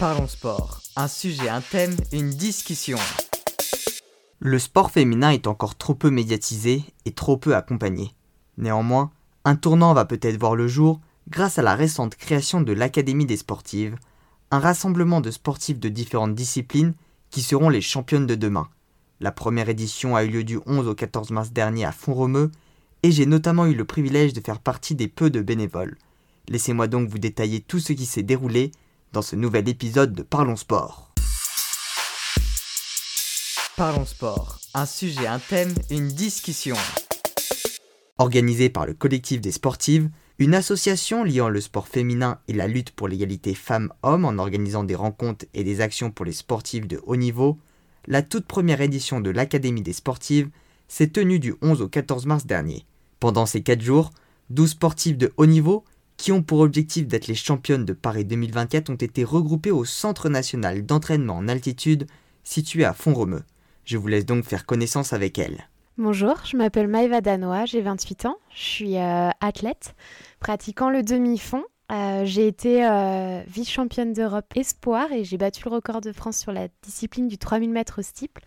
Parlons sport. Un sujet, un thème, une discussion. Le sport féminin est encore trop peu médiatisé et trop peu accompagné. Néanmoins, un tournant va peut-être voir le jour grâce à la récente création de l'Académie des sportives, un rassemblement de sportifs de différentes disciplines qui seront les championnes de demain. La première édition a eu lieu du 11 au 14 mars dernier à Font-Romeu et j'ai notamment eu le privilège de faire partie des peu de bénévoles. Laissez-moi donc vous détailler tout ce qui s'est déroulé dans ce nouvel épisode de Parlons Sport. Parlons Sport, un sujet, un thème, une discussion. Organisée par le collectif des sportives, une association liant le sport féminin et la lutte pour l'égalité femmes-hommes en organisant des rencontres et des actions pour les sportifs de haut niveau, la toute première édition de l'Académie des sportives s'est tenue du 11 au 14 mars dernier. Pendant ces 4 jours, 12 sportifs de haut niveau, qui ont pour objectif d'être les championnes de Paris 2024, ont été regroupés au Centre national d'entraînement en altitude situé à Font-Romeu. Je vous laisse donc faire connaissance avec elles. Bonjour, je m'appelle Maëva Danois, j'ai 28 ans, je suis euh, athlète pratiquant le demi-fond. Euh, j'ai été euh, vice-championne d'Europe espoir et j'ai battu le record de France sur la discipline du 3000 mètres au steeple.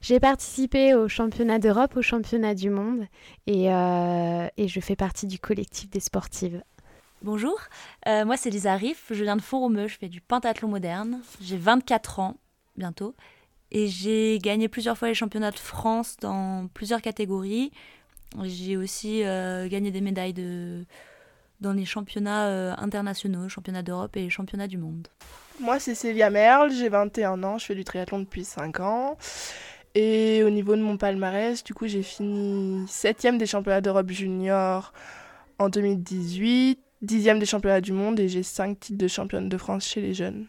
J'ai participé au championnat d'Europe, au championnat du monde et, je fais partie du collectif des sportives. Bonjour, moi c'est Lisa Riff, je viens de Font-Romeu, je fais du pentathlon moderne, j'ai 24 ans bientôt. Et j'ai gagné plusieurs fois les championnats de France dans plusieurs catégories. J'ai aussi euh, gagné des médailles dans les championnats euh, internationaux, championnats d'Europe et championnats du monde. Moi, c'est Célia Merle, j'ai 21 ans, je fais du triathlon depuis 5 ans. Et au niveau de mon palmarès, du coup, j'ai fini 7 des championnats d'Europe junior en 2018, 10 des championnats du monde et j'ai 5 titres de championne de France chez les jeunes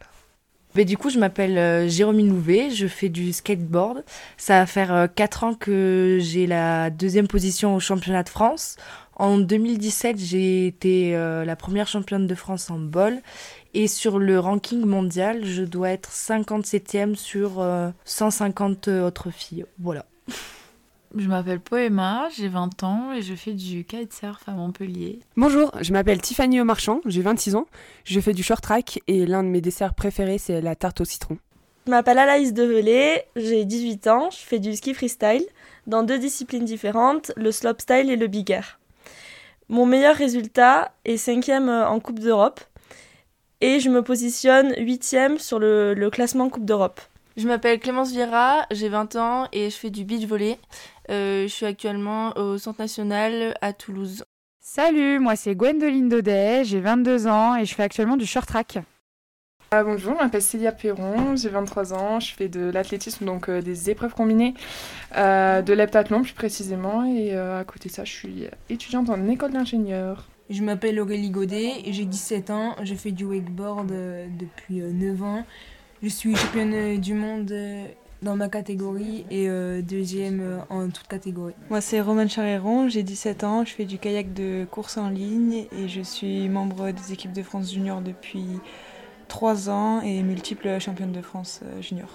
du coup, je m'appelle euh, Jérôme Louvet, je fais du skateboard. Ça va faire 4 euh, ans que j'ai la deuxième position au championnat de France. En 2017, j'ai été euh, la première championne de France en bol. Et sur le ranking mondial, je dois être 57e sur 150 autres filles. Voilà. Je m'appelle Poema, j'ai 20 ans et je fais du kitesurf à Montpellier. Bonjour, je m'appelle Tiffany Omarchand, j'ai 26 ans, je fais du short track et l'un de mes desserts préférés c'est la tarte au citron. Je m'appelle Alaïs Develay, j'ai 18 ans, je fais du ski freestyle dans deux disciplines différentes, le slopestyle et le big air. Mon meilleur résultat est 5e en Coupe d'Europe et je me positionne 8e sur le, le classement Coupe d'Europe. Je m'appelle Clémence Vira, j'ai 20 ans et je fais du beach volley. Euh, je suis actuellement au Centre national à Toulouse. Salut, moi c'est Gwendoline Daudet, j'ai 22 ans et je fais actuellement du short track. Ah, bonjour, je m'appelle Célia Perron, j'ai 23 ans, je fais de l'athlétisme, donc euh, des épreuves combinées, euh, de l'heptathlon plus précisément, et à côté de ça, je suis étudiante en école d'ingénieur. Je m'appelle Aurélie Godet, j'ai 17 ans, je fais du wakeboard depuis 9 ans. Je suis championne du monde dans ma catégorie et euh, deuxième euh, en toute catégorie. Moi c'est Roman Charéron, j'ai 17 ans, je fais du kayak de course en ligne et je suis membre des équipes de France junior depuis 3 ans et multiple championne de France euh, junior.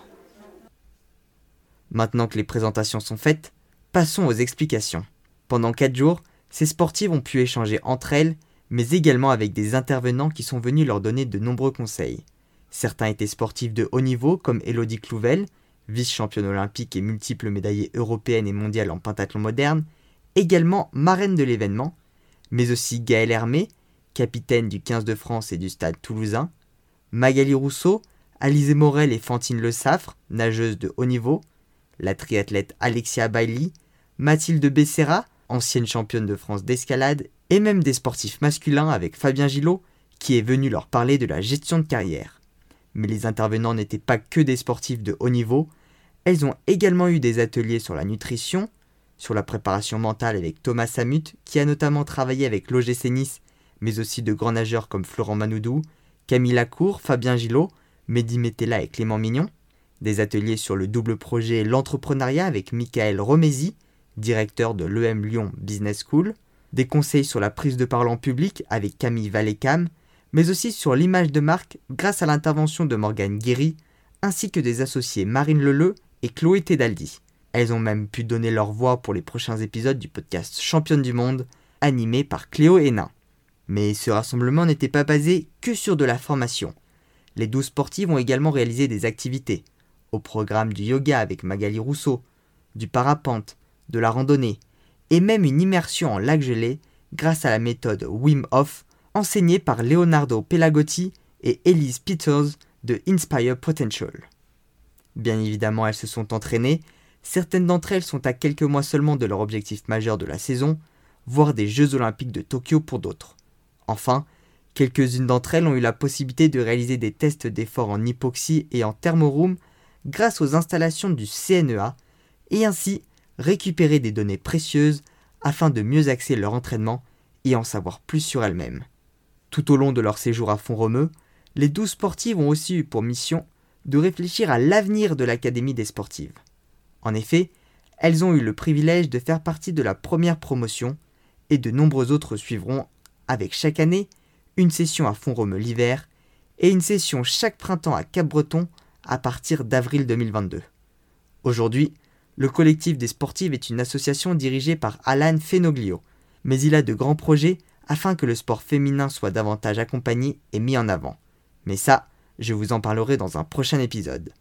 Maintenant que les présentations sont faites, passons aux explications. Pendant 4 jours, ces sportives ont pu échanger entre elles, mais également avec des intervenants qui sont venus leur donner de nombreux conseils. Certains étaient sportifs de haut niveau comme Elodie Clouvel, vice-championne olympique et multiple médaillée européenne et mondiale en pentathlon moderne, également marraine de l'événement, mais aussi Gaëlle Hermé, capitaine du 15 de France et du stade toulousain, Magali Rousseau, Alizé Morel et Fantine Le Saffre, nageuse de haut niveau, la triathlète Alexia Bailly, Mathilde Becerra, ancienne championne de France d'escalade, et même des sportifs masculins avec Fabien Gillot, qui est venu leur parler de la gestion de carrière. Mais les intervenants n'étaient pas que des sportifs de haut niveau, elles ont également eu des ateliers sur la nutrition, sur la préparation mentale avec Thomas Samut, qui a notamment travaillé avec l'OGC Nice, mais aussi de grands nageurs comme Florent Manoudou, Camille Lacour, Fabien Gillot, Mehdi Metella et Clément Mignon, des ateliers sur le double projet L'entrepreneuriat avec Michael Romesi, directeur de l'EM Lyon Business School, des conseils sur la prise de parole en public avec Camille Valécam, mais aussi sur l'image de marque grâce à l'intervention de Morgane Guéry, ainsi que des associés Marine Leleu et Chloé Tedaldi. Elles ont même pu donner leur voix pour les prochains épisodes du podcast Championne du Monde, animé par Cléo Hénin. Mais ce rassemblement n'était pas basé que sur de la formation. Les douze sportives ont également réalisé des activités, au programme du yoga avec Magali Rousseau, du parapente, de la randonnée, et même une immersion en lac gelé grâce à la méthode Wim Hof enseignée par Leonardo Pelagotti et Elise Peters de Inspire Potential. Bien évidemment, elles se sont entraînées, certaines d'entre elles sont à quelques mois seulement de leur objectif majeur de la saison, voire des Jeux olympiques de Tokyo pour d'autres. Enfin, quelques-unes d'entre elles ont eu la possibilité de réaliser des tests d'effort en hypoxie et en thermoroom grâce aux installations du CNEA, et ainsi récupérer des données précieuses afin de mieux axer leur entraînement et en savoir plus sur elles-mêmes. Tout au long de leur séjour à Font-Romeu, les douze sportives ont aussi eu pour mission de réfléchir à l'avenir de l'Académie des sportives. En effet, elles ont eu le privilège de faire partie de la première promotion et de nombreux autres suivront, avec chaque année, une session à Font-Romeu l'hiver et une session chaque printemps à Cap-Breton à partir d'avril 2022. Aujourd'hui, le collectif des sportives est une association dirigée par Alan Fenoglio, mais il a de grands projets afin que le sport féminin soit davantage accompagné et mis en avant. Mais ça, je vous en parlerai dans un prochain épisode.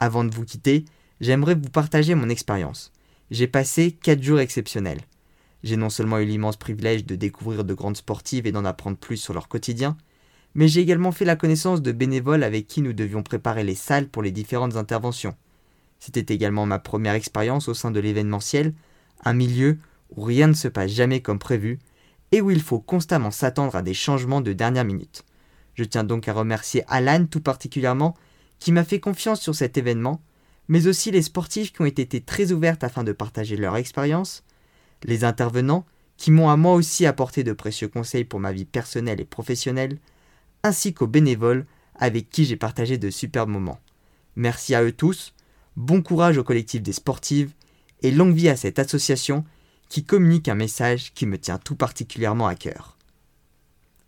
Avant de vous quitter, j'aimerais vous partager mon expérience. J'ai passé 4 jours exceptionnels. J'ai non seulement eu l'immense privilège de découvrir de grandes sportives et d'en apprendre plus sur leur quotidien, mais j'ai également fait la connaissance de bénévoles avec qui nous devions préparer les salles pour les différentes interventions. C'était également ma première expérience au sein de l'événementiel, un milieu où rien ne se passe jamais comme prévu et où il faut constamment s'attendre à des changements de dernière minute. Je tiens donc à remercier Alan tout particulièrement qui m'a fait confiance sur cet événement, mais aussi les sportifs qui ont été très ouvertes afin de partager leur expérience, les intervenants qui m'ont à moi aussi apporté de précieux conseils pour ma vie personnelle et professionnelle, ainsi qu'aux bénévoles avec qui j'ai partagé de superbes moments. Merci à eux tous, bon courage au collectif des sportives et longue vie à cette association qui communique un message qui me tient tout particulièrement à cœur.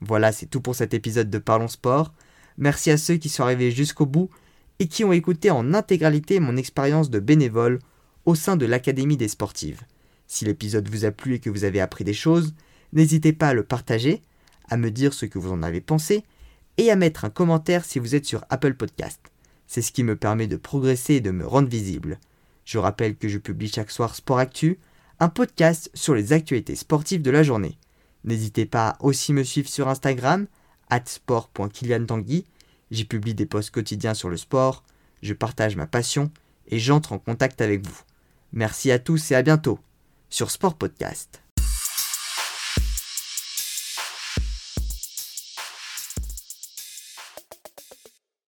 Voilà, c'est tout pour cet épisode de Parlons Sport. Merci à ceux qui sont arrivés jusqu'au bout et qui ont écouté en intégralité mon expérience de bénévole au sein de l'Académie des sportives. Si l'épisode vous a plu et que vous avez appris des choses, n'hésitez pas à le partager, à me dire ce que vous en avez pensé et à mettre un commentaire si vous êtes sur Apple Podcast. C'est ce qui me permet de progresser et de me rendre visible. Je rappelle que je publie chaque soir Sport Actu, un podcast sur les actualités sportives de la journée. N'hésitez pas à aussi me suivre sur Instagram, sport.kiliantangui. J'y publie des posts quotidiens sur le sport, je partage ma passion et j'entre en contact avec vous. Merci à tous et à bientôt sur Sport Podcast.